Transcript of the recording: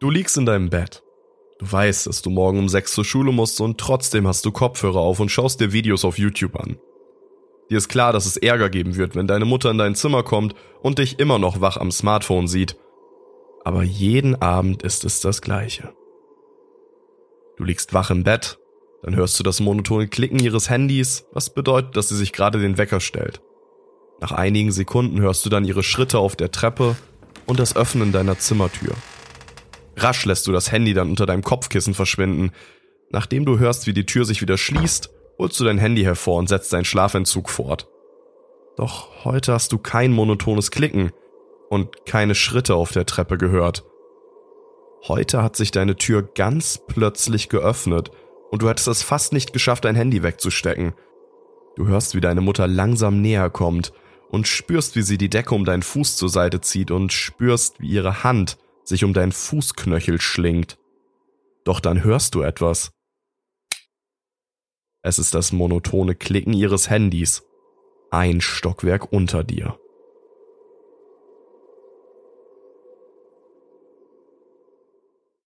Du liegst in deinem Bett. Du weißt, dass du morgen um 6 zur Schule musst und trotzdem hast du Kopfhörer auf und schaust dir Videos auf YouTube an. Dir ist klar, dass es Ärger geben wird, wenn deine Mutter in dein Zimmer kommt und dich immer noch wach am Smartphone sieht. Aber jeden Abend ist es das gleiche. Du liegst wach im Bett, dann hörst du das monotone Klicken ihres Handys, was bedeutet, dass sie sich gerade den Wecker stellt. Nach einigen Sekunden hörst du dann ihre Schritte auf der Treppe und das Öffnen deiner Zimmertür. Rasch lässt du das Handy dann unter deinem Kopfkissen verschwinden. Nachdem du hörst, wie die Tür sich wieder schließt, holst du dein Handy hervor und setzt deinen Schlafentzug fort. Doch heute hast du kein monotones Klicken und keine Schritte auf der Treppe gehört. Heute hat sich deine Tür ganz plötzlich geöffnet und du hättest es fast nicht geschafft, dein Handy wegzustecken. Du hörst, wie deine Mutter langsam näher kommt und spürst, wie sie die Decke um deinen Fuß zur Seite zieht und spürst, wie ihre Hand sich um deinen Fußknöchel schlingt. Doch dann hörst du etwas. Es ist das monotone Klicken ihres Handys. Ein Stockwerk unter dir.